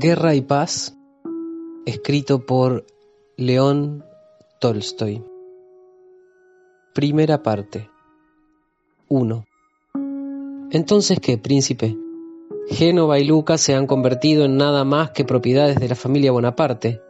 Guerra y Paz, escrito por León Tolstoy. Primera parte. 1. Entonces, ¿qué, príncipe? Génova y Lucas se han convertido en nada más que propiedades de la familia Bonaparte.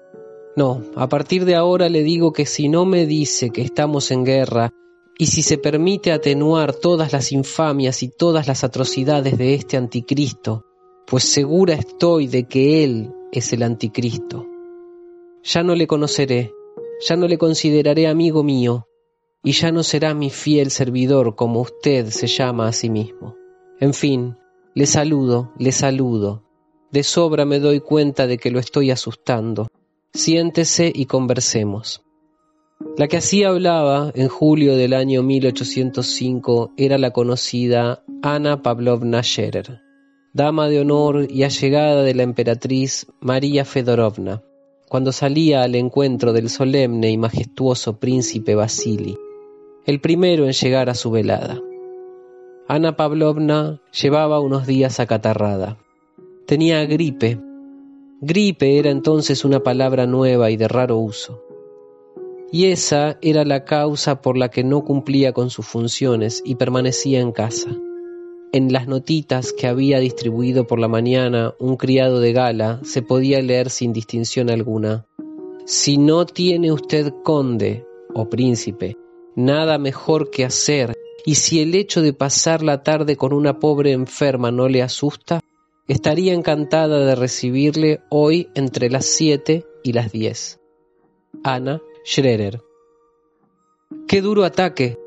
No, a partir de ahora le digo que si no me dice que estamos en guerra y si se permite atenuar todas las infamias y todas las atrocidades de este anticristo, pues segura estoy de que él es el anticristo. Ya no le conoceré, ya no le consideraré amigo mío, y ya no será mi fiel servidor como usted se llama a sí mismo. En fin, le saludo, le saludo. De sobra me doy cuenta de que lo estoy asustando. Siéntese y conversemos. La que así hablaba en julio del año 1805 era la conocida Ana Pavlovna Scherer, dama de honor y allegada de la emperatriz María Fedorovna, cuando salía al encuentro del solemne y majestuoso príncipe Vasili, el primero en llegar a su velada. Ana Pavlovna llevaba unos días acatarrada. Tenía gripe. Gripe era entonces una palabra nueva y de raro uso. Y esa era la causa por la que no cumplía con sus funciones y permanecía en casa. En las notitas que había distribuido por la mañana un criado de gala se podía leer sin distinción alguna. Si no tiene usted conde o príncipe nada mejor que hacer, y si el hecho de pasar la tarde con una pobre enferma no le asusta, estaría encantada de recibirle hoy entre las siete y las diez. Ana Schrerer. Qué duro ataque,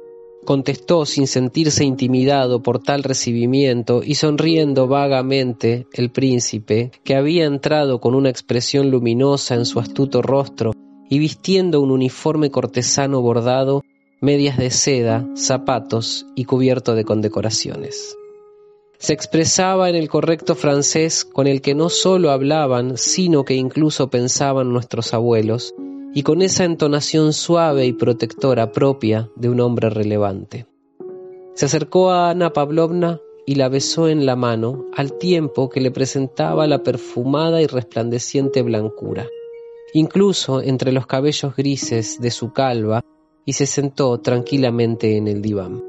contestó sin sentirse intimidado por tal recibimiento y sonriendo vagamente el príncipe, que había entrado con una expresión luminosa en su astuto rostro y vistiendo un uniforme cortesano bordado medias de seda, zapatos y cubierto de condecoraciones. Se expresaba en el correcto francés con el que no sólo hablaban, sino que incluso pensaban nuestros abuelos, y con esa entonación suave y protectora propia de un hombre relevante. Se acercó a Ana Pavlovna y la besó en la mano al tiempo que le presentaba la perfumada y resplandeciente blancura. Incluso entre los cabellos grises de su calva y se sentó tranquilamente en el diván.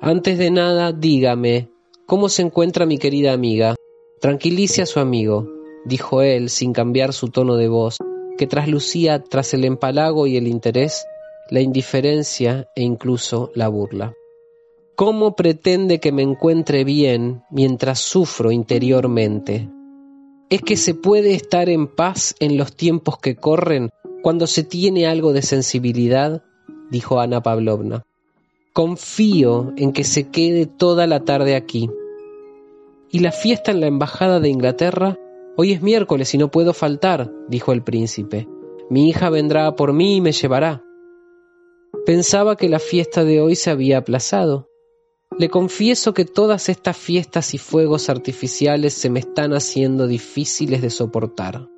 Antes de nada, dígame, ¿cómo se encuentra mi querida amiga? Tranquilice a su amigo, dijo él sin cambiar su tono de voz, que traslucía tras el empalago y el interés, la indiferencia e incluso la burla. ¿Cómo pretende que me encuentre bien mientras sufro interiormente? ¿Es que se puede estar en paz en los tiempos que corren cuando se tiene algo de sensibilidad, dijo Ana Pavlovna. Confío en que se quede toda la tarde aquí. ¿Y la fiesta en la Embajada de Inglaterra? Hoy es miércoles y no puedo faltar, dijo el príncipe. Mi hija vendrá por mí y me llevará. Pensaba que la fiesta de hoy se había aplazado. Le confieso que todas estas fiestas y fuegos artificiales se me están haciendo difíciles de soportar.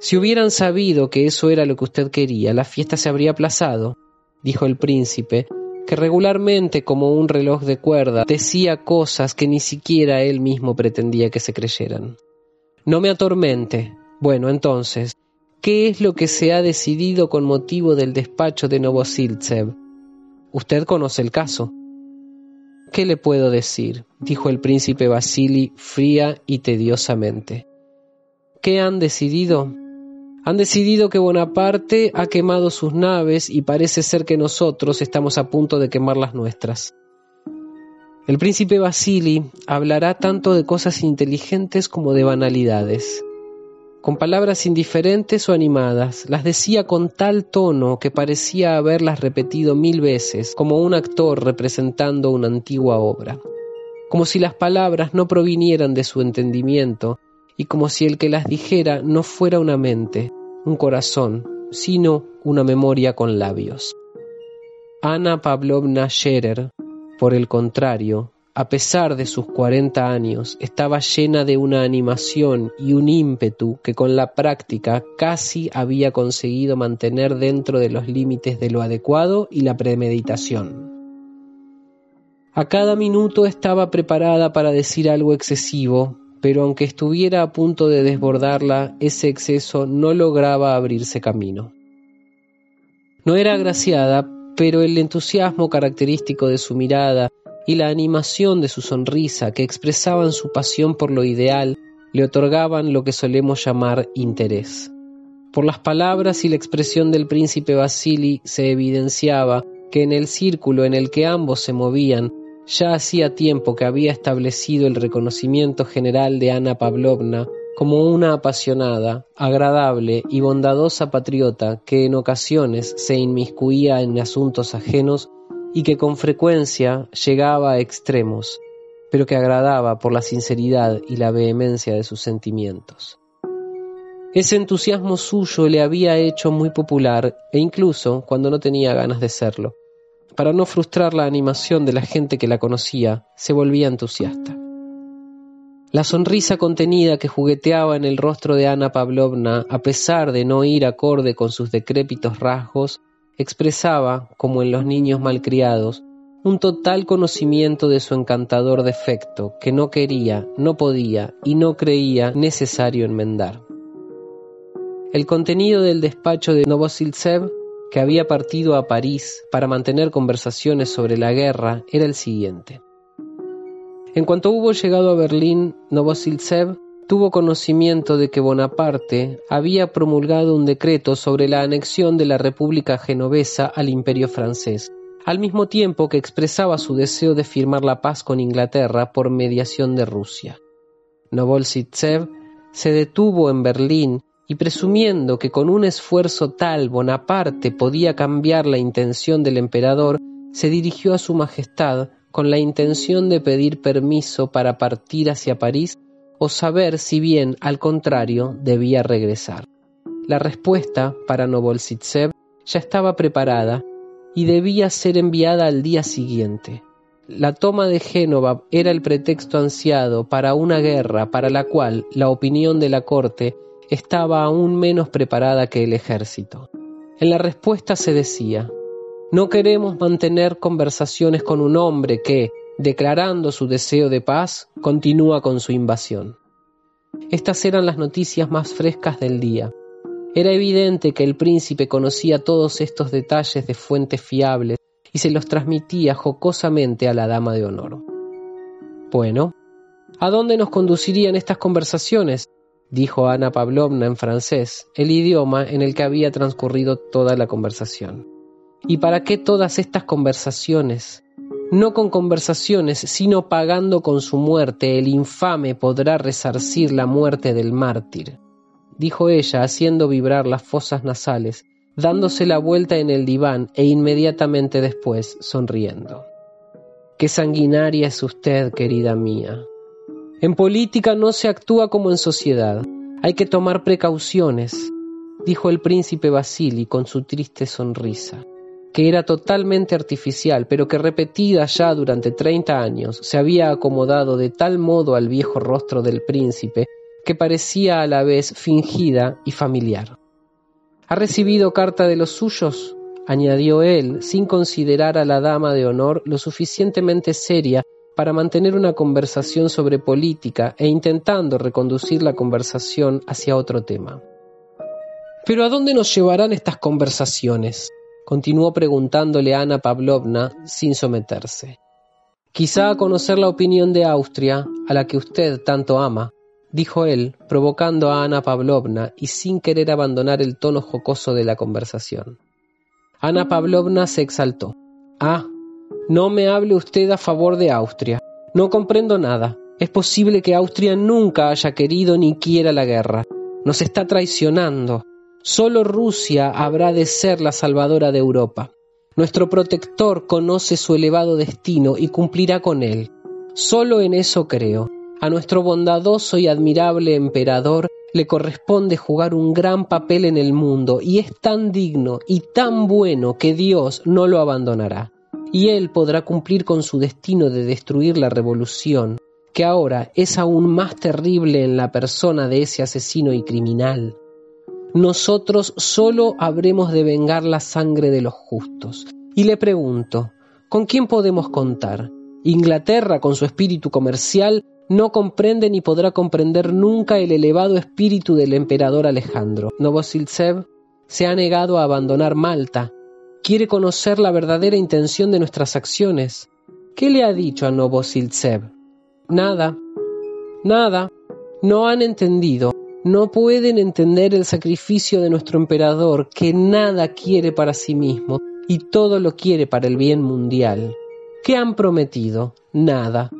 Si hubieran sabido que eso era lo que usted quería, la fiesta se habría aplazado, dijo el príncipe, que regularmente como un reloj de cuerda decía cosas que ni siquiera él mismo pretendía que se creyeran. No me atormente. Bueno, entonces, ¿qué es lo que se ha decidido con motivo del despacho de Novosiltsev? Usted conoce el caso. ¿Qué le puedo decir? dijo el príncipe Vasili fría y tediosamente. ¿Qué han decidido? Han decidido que Bonaparte ha quemado sus naves y parece ser que nosotros estamos a punto de quemar las nuestras. El príncipe Vasili hablará tanto de cosas inteligentes como de banalidades. con palabras indiferentes o animadas, las decía con tal tono que parecía haberlas repetido mil veces, como un actor representando una antigua obra, como si las palabras no provinieran de su entendimiento y como si el que las dijera no fuera una mente, un corazón, sino una memoria con labios. Ana Pavlovna Scherer, por el contrario, a pesar de sus cuarenta años, estaba llena de una animación y un ímpetu que con la práctica casi había conseguido mantener dentro de los límites de lo adecuado y la premeditación. A cada minuto estaba preparada para decir algo excesivo, pero aunque estuviera a punto de desbordarla, ese exceso no lograba abrirse camino. No era agraciada, pero el entusiasmo característico de su mirada y la animación de su sonrisa que expresaban su pasión por lo ideal le otorgaban lo que solemos llamar interés. Por las palabras y la expresión del príncipe Vasili se evidenciaba que en el círculo en el que ambos se movían ya hacía tiempo que había establecido el reconocimiento general de Ana Pavlovna como una apasionada, agradable y bondadosa patriota que en ocasiones se inmiscuía en asuntos ajenos y que con frecuencia llegaba a extremos, pero que agradaba por la sinceridad y la vehemencia de sus sentimientos. Ese entusiasmo suyo le había hecho muy popular e incluso cuando no tenía ganas de serlo. Para no frustrar la animación de la gente que la conocía, se volvía entusiasta. La sonrisa contenida que jugueteaba en el rostro de Ana Pavlovna, a pesar de no ir acorde con sus decrépitos rasgos, expresaba, como en los niños malcriados, un total conocimiento de su encantador defecto que no quería, no podía y no creía necesario enmendar. El contenido del despacho de Novosiltsev, que había partido a París para mantener conversaciones sobre la guerra, era el siguiente. En cuanto hubo llegado a Berlín, Novosiltsev tuvo conocimiento de que Bonaparte había promulgado un decreto sobre la anexión de la República Genovesa al Imperio francés, al mismo tiempo que expresaba su deseo de firmar la paz con Inglaterra por mediación de Rusia. Novosiltsev se detuvo en Berlín y presumiendo que con un esfuerzo tal Bonaparte podía cambiar la intención del emperador, se dirigió a su Majestad con la intención de pedir permiso para partir hacia París o saber si bien, al contrario, debía regresar. La respuesta para Novosiltsev ya estaba preparada y debía ser enviada al día siguiente. La toma de Génova era el pretexto ansiado para una guerra para la cual la opinión de la corte estaba aún menos preparada que el ejército. En la respuesta se decía, no queremos mantener conversaciones con un hombre que, declarando su deseo de paz, continúa con su invasión. Estas eran las noticias más frescas del día. Era evidente que el príncipe conocía todos estos detalles de fuentes fiables y se los transmitía jocosamente a la dama de honor. Bueno, ¿a dónde nos conducirían estas conversaciones? dijo Ana Pavlovna en francés, el idioma en el que había transcurrido toda la conversación. ¿Y para qué todas estas conversaciones? No con conversaciones, sino pagando con su muerte, el infame podrá resarcir la muerte del mártir, dijo ella, haciendo vibrar las fosas nasales, dándose la vuelta en el diván e inmediatamente después sonriendo. Qué sanguinaria es usted, querida mía. En política no se actúa como en sociedad. Hay que tomar precauciones, dijo el príncipe Basili con su triste sonrisa que era totalmente artificial, pero que repetida ya durante treinta años se había acomodado de tal modo al viejo rostro del príncipe que parecía a la vez fingida y familiar. ¿Ha recibido carta de los suyos? añadió él, sin considerar a la dama de honor lo suficientemente seria para mantener una conversación sobre política e intentando reconducir la conversación hacia otro tema. Pero ¿a dónde nos llevarán estas conversaciones? Continuó preguntándole a Ana Pavlovna sin someterse. Quizá a conocer la opinión de Austria, a la que usted tanto ama, dijo él, provocando a Ana Pavlovna y sin querer abandonar el tono jocoso de la conversación. Ana Pavlovna se exaltó. Ah, no me hable usted a favor de Austria. No comprendo nada. Es posible que Austria nunca haya querido ni quiera la guerra. nos está traicionando. Solo Rusia habrá de ser la salvadora de Europa. Nuestro protector conoce su elevado destino y cumplirá con él. Solo en eso creo. A nuestro bondadoso y admirable emperador le corresponde jugar un gran papel en el mundo y es tan digno y tan bueno que Dios no lo abandonará. Y él podrá cumplir con su destino de destruir la revolución, que ahora es aún más terrible en la persona de ese asesino y criminal. Nosotros solo habremos de vengar la sangre de los justos. Y le pregunto, ¿con quién podemos contar? Inglaterra, con su espíritu comercial, no comprende ni podrá comprender nunca el elevado espíritu del emperador Alejandro. Novosiltsev se ha negado a abandonar Malta. Quiere conocer la verdadera intención de nuestras acciones. ¿Qué le ha dicho a Novosiltsev? Nada. Nada. No han entendido. No pueden entender el sacrificio de nuestro emperador, que nada quiere para sí mismo y todo lo quiere para el bien mundial. ¿Qué han prometido? Nada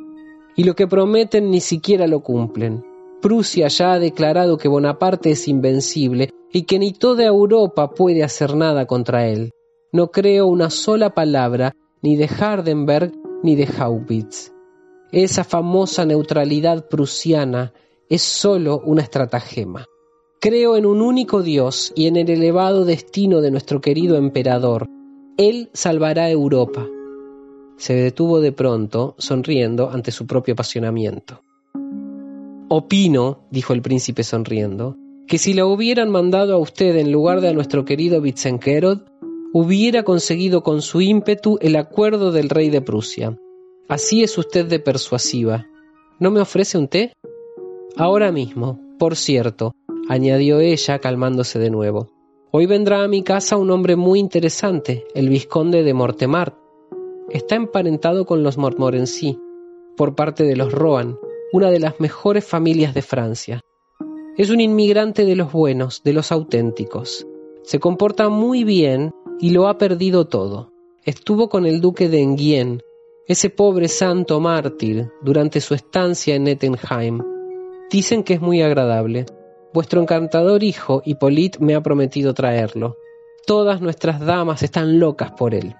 y lo que prometen ni siquiera lo cumplen. Prusia ya ha declarado que Bonaparte es invencible y que ni toda Europa puede hacer nada contra él. No creo una sola palabra ni de Hardenberg ni de Haupitz. Esa famosa neutralidad prusiana es sólo una estratagema. Creo en un único Dios y en el elevado destino de nuestro querido emperador. Él salvará Europa se detuvo de pronto, sonriendo ante su propio apasionamiento. Opino, dijo el príncipe sonriendo, que si la hubieran mandado a usted en lugar de a nuestro querido Witzenkerod, hubiera conseguido con su ímpetu el acuerdo del rey de Prusia. Así es usted de persuasiva. ¿No me ofrece un té? Ahora mismo, por cierto, añadió ella calmándose de nuevo. Hoy vendrá a mi casa un hombre muy interesante, el vizconde de Mortemart, está emparentado con los Montmorency, por parte de los Rohan, una de las mejores familias de Francia. Es un inmigrante de los buenos, de los auténticos. Se comporta muy bien y lo ha perdido todo. Estuvo con el duque de Enghien, ese pobre santo mártir, durante su estancia en Ettenheim. Dicen que es muy agradable. Vuestro encantador hijo, Hippolyte, me ha prometido traerlo. Todas nuestras damas están locas por él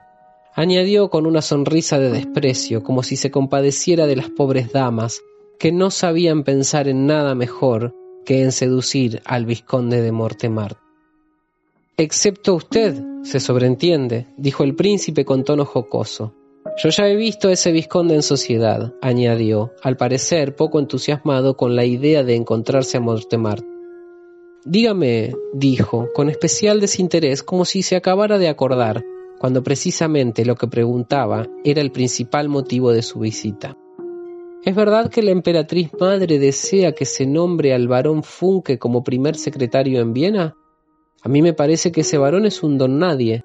añadió con una sonrisa de desprecio, como si se compadeciera de las pobres damas, que no sabían pensar en nada mejor que en seducir al vizconde de Mortemart. Excepto usted, se sobreentiende, dijo el príncipe con tono jocoso. Yo ya he visto a ese vizconde en sociedad, añadió, al parecer poco entusiasmado con la idea de encontrarse a Mortemart. Dígame, dijo, con especial desinterés, como si se acabara de acordar, cuando precisamente lo que preguntaba era el principal motivo de su visita. ¿Es verdad que la emperatriz madre desea que se nombre al varón Funke como primer secretario en Viena? A mí me parece que ese varón es un don nadie.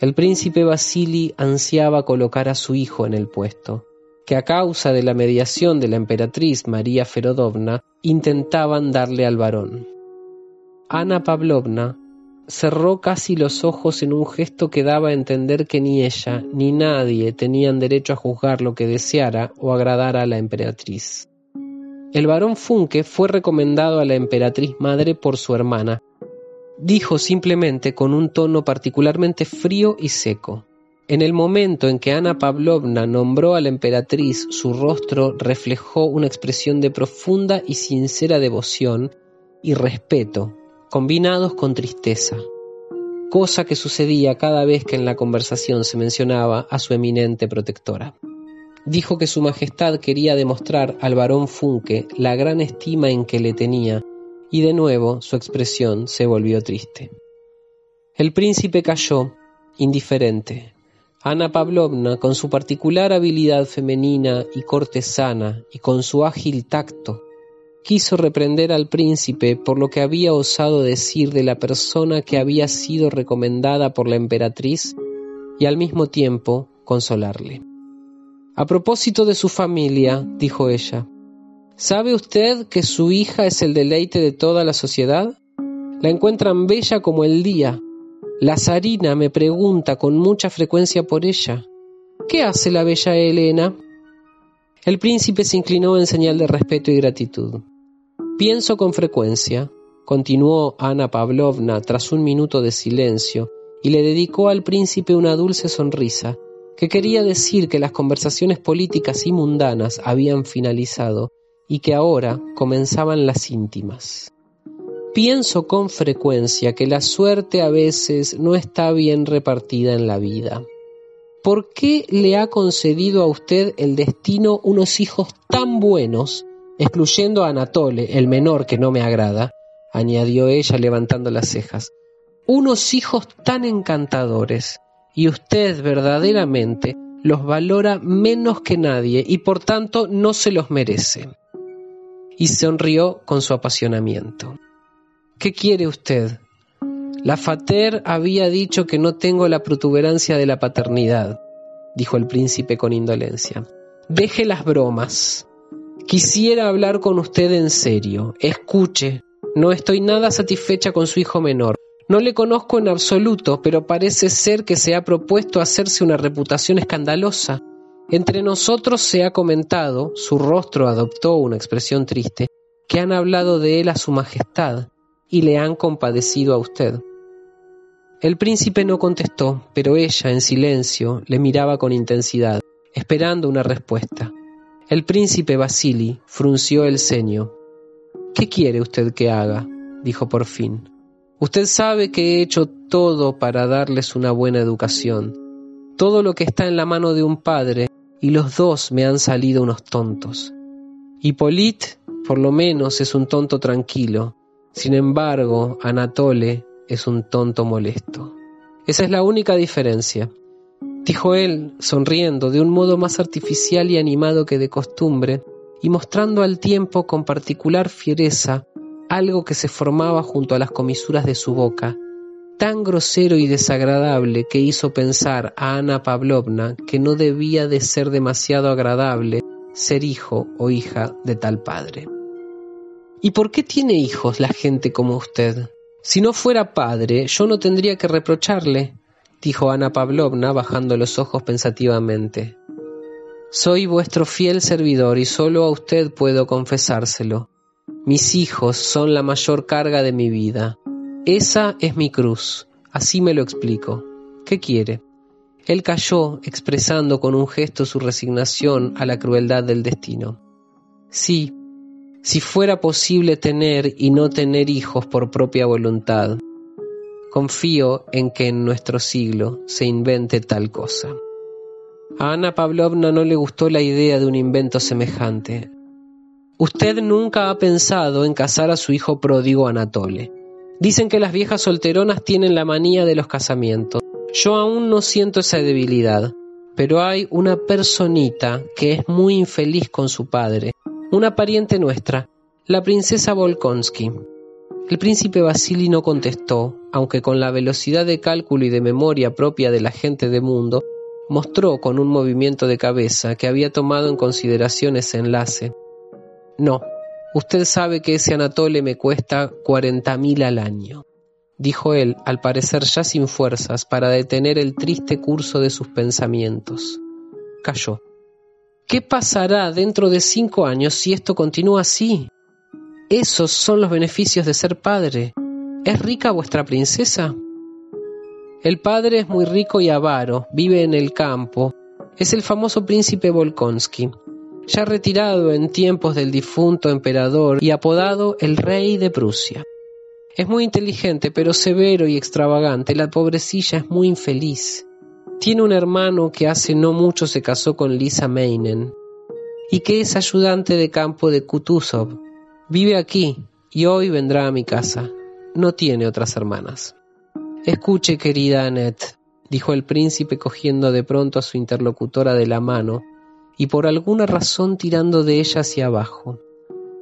El príncipe Vasili ansiaba colocar a su hijo en el puesto, que a causa de la mediación de la emperatriz María Ferodovna intentaban darle al varón. Ana Pavlovna cerró casi los ojos en un gesto que daba a entender que ni ella ni nadie tenían derecho a juzgar lo que deseara o agradara a la emperatriz. El varón Funke fue recomendado a la emperatriz madre por su hermana. Dijo simplemente con un tono particularmente frío y seco. En el momento en que Ana Pavlovna nombró a la emperatriz, su rostro reflejó una expresión de profunda y sincera devoción y respeto combinados con tristeza, cosa que sucedía cada vez que en la conversación se mencionaba a su eminente protectora. Dijo que su Majestad quería demostrar al barón Funke la gran estima en que le tenía, y de nuevo su expresión se volvió triste. El príncipe cayó, indiferente. Ana Pavlovna, con su particular habilidad femenina y cortesana, y con su ágil tacto, quiso reprender al príncipe por lo que había osado decir de la persona que había sido recomendada por la emperatriz y al mismo tiempo consolarle. A propósito de su familia, dijo ella, ¿sabe usted que su hija es el deleite de toda la sociedad? La encuentran bella como el día. La zarina me pregunta con mucha frecuencia por ella. ¿Qué hace la bella Elena? El príncipe se inclinó en señal de respeto y gratitud. Pienso con frecuencia, continuó Ana Pavlovna tras un minuto de silencio, y le dedicó al príncipe una dulce sonrisa, que quería decir que las conversaciones políticas y mundanas habían finalizado y que ahora comenzaban las íntimas. Pienso con frecuencia que la suerte a veces no está bien repartida en la vida. ¿Por qué le ha concedido a usted el destino unos hijos tan buenos, excluyendo a Anatole, el menor que no me agrada? añadió ella levantando las cejas. Unos hijos tan encantadores, y usted verdaderamente los valora menos que nadie y por tanto no se los merece. Y sonrió con su apasionamiento. ¿Qué quiere usted? La Fater había dicho que no tengo la protuberancia de la paternidad, dijo el príncipe con indolencia. Deje las bromas. Quisiera hablar con usted en serio. Escuche, no estoy nada satisfecha con su hijo menor. No le conozco en absoluto, pero parece ser que se ha propuesto hacerse una reputación escandalosa. Entre nosotros se ha comentado, su rostro adoptó una expresión triste, que han hablado de él a su majestad y le han compadecido a usted. El príncipe no contestó, pero ella, en silencio, le miraba con intensidad, esperando una respuesta. El príncipe Basili frunció el ceño. ¿Qué quiere usted que haga? dijo por fin. Usted sabe que he hecho todo para darles una buena educación, todo lo que está en la mano de un padre, y los dos me han salido unos tontos. Hippolyte, por lo menos, es un tonto tranquilo, sin embargo, Anatole es un tonto molesto. Esa es la única diferencia, dijo él, sonriendo de un modo más artificial y animado que de costumbre, y mostrando al tiempo con particular fiereza algo que se formaba junto a las comisuras de su boca, tan grosero y desagradable que hizo pensar a Ana Pavlovna que no debía de ser demasiado agradable ser hijo o hija de tal padre. ¿Y por qué tiene hijos la gente como usted? Si no fuera padre, yo no tendría que reprocharle, dijo Ana Pavlovna bajando los ojos pensativamente. Soy vuestro fiel servidor y solo a usted puedo confesárselo. Mis hijos son la mayor carga de mi vida. Esa es mi cruz. Así me lo explico. ¿Qué quiere? Él cayó, expresando con un gesto su resignación a la crueldad del destino. Sí, si fuera posible tener y no tener hijos por propia voluntad. Confío en que en nuestro siglo se invente tal cosa. A Ana Pavlovna no le gustó la idea de un invento semejante. Usted nunca ha pensado en casar a su hijo pródigo Anatole. Dicen que las viejas solteronas tienen la manía de los casamientos. Yo aún no siento esa debilidad, pero hay una personita que es muy infeliz con su padre una pariente nuestra, la princesa Volkonsky. El príncipe Vasili no contestó, aunque con la velocidad de cálculo y de memoria propia de la gente de mundo, mostró con un movimiento de cabeza que había tomado en consideración ese enlace. No, usted sabe que ese Anatole me cuesta cuarenta mil al año, dijo él, al parecer ya sin fuerzas para detener el triste curso de sus pensamientos. Cayó. ¿Qué pasará dentro de cinco años si esto continúa así? Esos son los beneficios de ser padre. ¿Es rica vuestra princesa? El padre es muy rico y avaro, vive en el campo. Es el famoso príncipe Volkonsky, ya retirado en tiempos del difunto emperador y apodado el rey de Prusia. Es muy inteligente, pero severo y extravagante. La pobrecilla es muy infeliz. Tiene un hermano que hace no mucho se casó con Lisa Meinen y que es ayudante de campo de Kutuzov. Vive aquí y hoy vendrá a mi casa. No tiene otras hermanas. Escuche, querida Annette, dijo el príncipe cogiendo de pronto a su interlocutora de la mano y por alguna razón tirando de ella hacia abajo.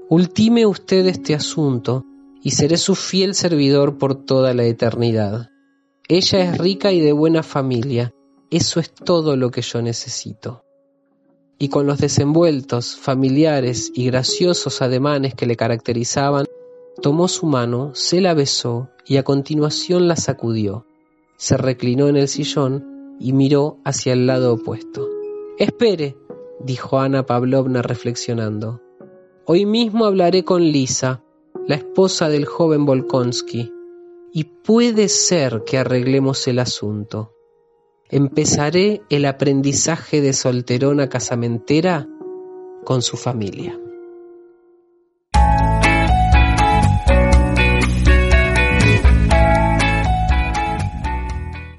Ultime usted este asunto y seré su fiel servidor por toda la eternidad. Ella es rica y de buena familia, eso es todo lo que yo necesito. Y con los desenvueltos, familiares y graciosos ademanes que le caracterizaban, tomó su mano, se la besó y a continuación la sacudió. Se reclinó en el sillón y miró hacia el lado opuesto. Espere, dijo Ana Pavlovna reflexionando. Hoy mismo hablaré con Lisa. la esposa del joven Volkonsky, y puede ser que arreglemos el asunto. Empezaré el aprendizaje de solterona casamentera con su familia.